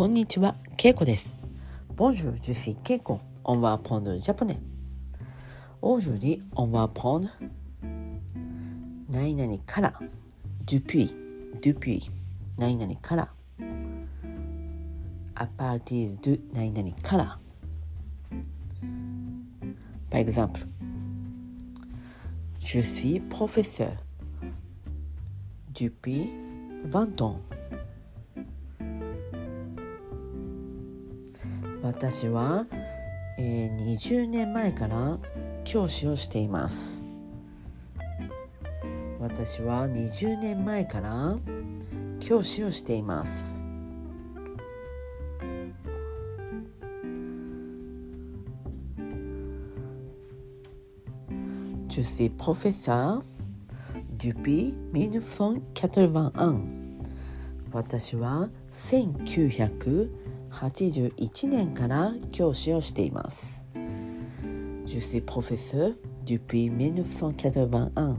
こんにちは、ケイコです。Bonjour, je suis Keiko. On va apprendre le japonais. Aujourd'hui, on va apprendre 何々から depuis, depuis 何々から à partir de 何々から Par exemple, je suis professeur depuis 20 ans. 私は、えー、20年前から教師をしています。私は20年前から教師をしています。Je suis professeur depuis 1981私は1981 1981年から教師をしています Je suis professeur depuis 1981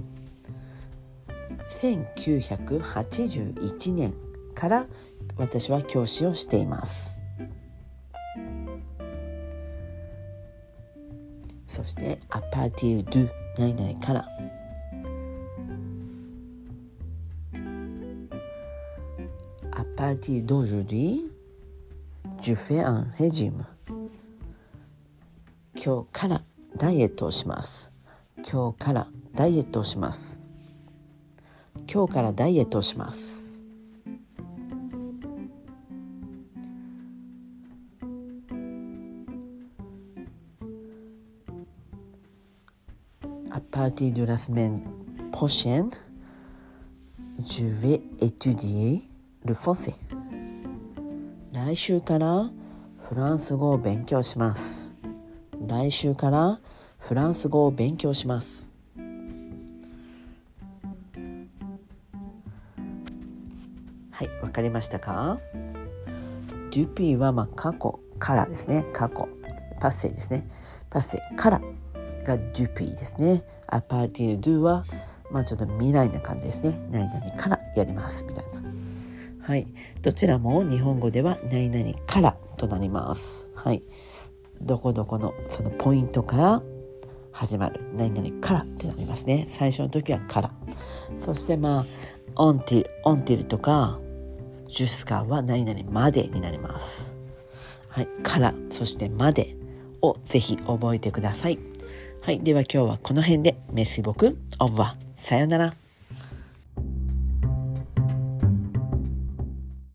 1981年から私は教師をしていますそして「à partir de 何々から」À partir d'aujourd'hui, je fais un régime. 今日からダイエットをします。今日からダイエットをします。今日からダイエットをします。À partir de la semaine prochaine, je vais étudier le français. 来週からフランス語を勉強します。来週からフランス語を勉強します。はい、わかりましたか ?dupi はまあ過去からですね。過去。パッセですね。パッセからが dupi ですね。a partir de はまあちょっと未来な感じですね。何々からやりますみたいな。はい、どちらも日本語では何々からとなります。はい、どこどこのそのポイントから始まる何々からってなりますね。最初の時はから。そしてまあ until until とか jusqu'à は何々までになります。はい、からそしてまでをぜひ覚えてください。はい、では今日はこの辺でメッシボクオーバーさよなら。